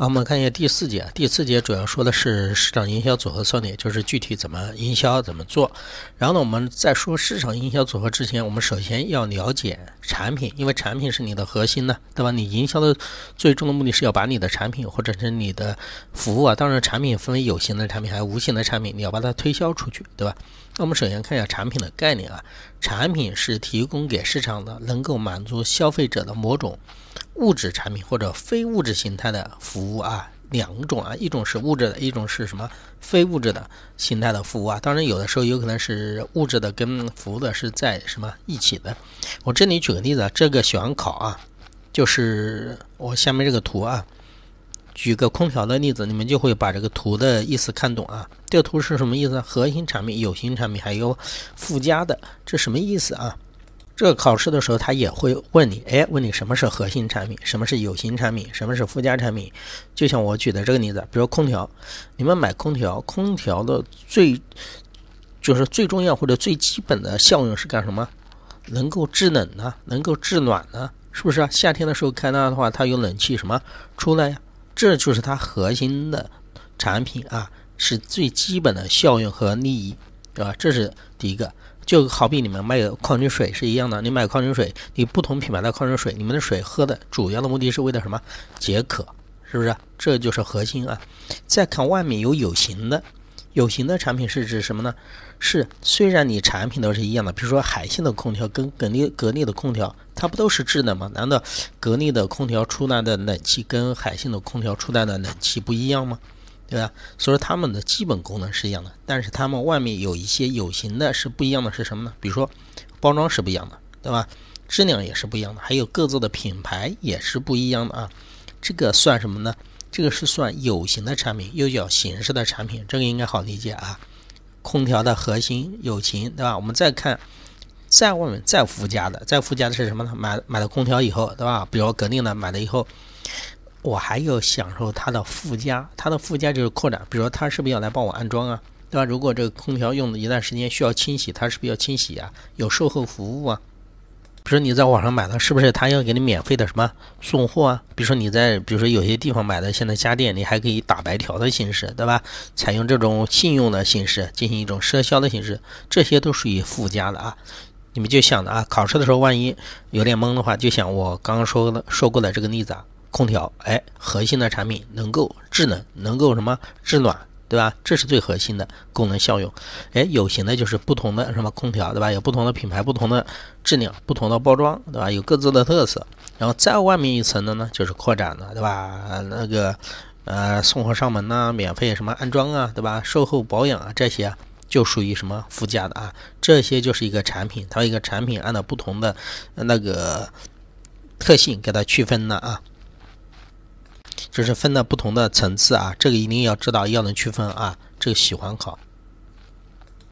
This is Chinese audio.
好，我们看一下第四节。第四节主要说的是市场营销组合策略，就是具体怎么营销、怎么做。然后呢，我们在说市场营销组合之前，我们首先要了解产品，因为产品是你的核心呢，对吧？你营销的最终的目的是要把你的产品或者是你的服务啊，当然产品分为有形的产品还有无形的产品，你要把它推销出去，对吧？那我们首先看一下产品的概念啊，产品是提供给市场的能够满足消费者的某种。物质产品或者非物质形态的服务啊，两种啊，一种是物质的，一种是什么非物质的形态的服务啊。当然，有的时候有可能是物质的跟服务的是在什么一起的。我这里举个例子啊，这个选考啊，就是我下面这个图啊，举个空调的例子，你们就会把这个图的意思看懂啊。这个图是什么意思？核心产品、有形产品还有附加的，这什么意思啊？这个考试的时候，他也会问你，哎，问你什么是核心产品，什么是有形产品，什么是附加产品。就像我举的这个例子，比如空调，你们买空调，空调的最就是最重要或者最基本的效用是干什么？能够制冷呢，能够制暖呢，是不是啊？夏天的时候开它的话，它有冷气什么出来呀？这就是它核心的产品啊，是最基本的效用和利益，对吧？这是第一个。就好比你们卖矿泉水是一样的，你买矿泉水，你不同品牌的矿泉水，你们的水喝的主要的目的是为了什么？解渴，是不是？这就是核心啊。再看外面有有形的，有形的产品是指什么呢？是虽然你产品都是一样的，比如说海信的空调跟格力格力的空调，它不都是制冷吗？难道格力的空调出来的冷气跟海信的空调出来的冷气不一样吗？对吧？所以说它们的基本功能是一样的，但是它们外面有一些有形的是不一样的，是什么呢？比如说包装是不一样的，对吧？质量也是不一样的，还有各自的品牌也是不一样的啊。这个算什么呢？这个是算有形的产品，又叫形式的产品，这个应该好理解啊。空调的核心有形，对吧？我们再看再外面再附加的，再附加的是什么呢？买买了空调以后，对吧？比如格力的买了以后。我还要享受它的附加，它的附加就是扩展，比如说它是不是要来帮我安装啊？对吧？如果这个空调用了一段时间需要清洗，它是不是要清洗啊？有售后服务啊？比如说你在网上买的，是不是他要给你免费的什么送货啊？比如说你在，比如说有些地方买的，现在家电你还可以打白条的形式，对吧？采用这种信用的形式进行一种赊销的形式，这些都属于附加的啊。你们就想着啊，考试的时候万一有点懵的话，就想我刚刚说的说过的这个例子啊。空调，哎，核心的产品能够制冷，能够什么制暖，对吧？这是最核心的功能效用。哎，有形的就是不同的什么空调，对吧？有不同的品牌，不同的质量，不同的包装，对吧？有各自的特色。然后再外面一层的呢，就是扩展的，对吧？那个呃，送货上门呐，免费什么安装啊，对吧？售后保养啊，这些就属于什么附加的啊？这些就是一个产品，它一个产品按照不同的那个特性给它区分的啊。这是分的不同的层次啊，这个一定要知道，要能区分啊。这个喜欢考。